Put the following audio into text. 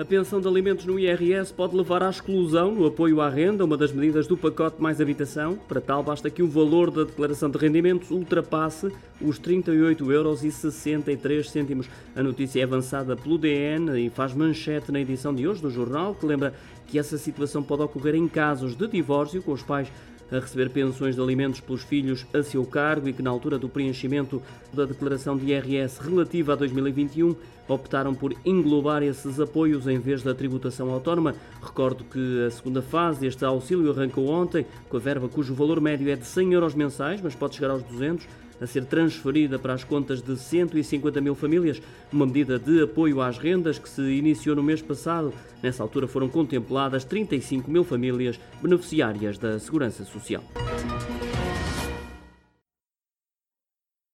A pensão de alimentos no IRS pode levar à exclusão no apoio à renda, uma das medidas do pacote mais habitação. Para tal, basta que o valor da declaração de rendimentos ultrapasse os 38,63 euros. A notícia é avançada pelo DN e faz manchete na edição de hoje do jornal, que lembra que essa situação pode ocorrer em casos de divórcio com os pais a receber pensões de alimentos pelos filhos a seu cargo e que, na altura do preenchimento da declaração de IRS relativa a 2021, optaram por englobar esses apoios em vez da tributação autónoma. Recordo que a segunda fase deste auxílio arrancou ontem, com a verba cujo valor médio é de 100 euros mensais, mas pode chegar aos 200 a ser transferida para as contas de 150 mil famílias, uma medida de apoio às rendas que se iniciou no mês passado. Nessa altura foram contempladas 35 mil famílias beneficiárias da Segurança Social. Asunción.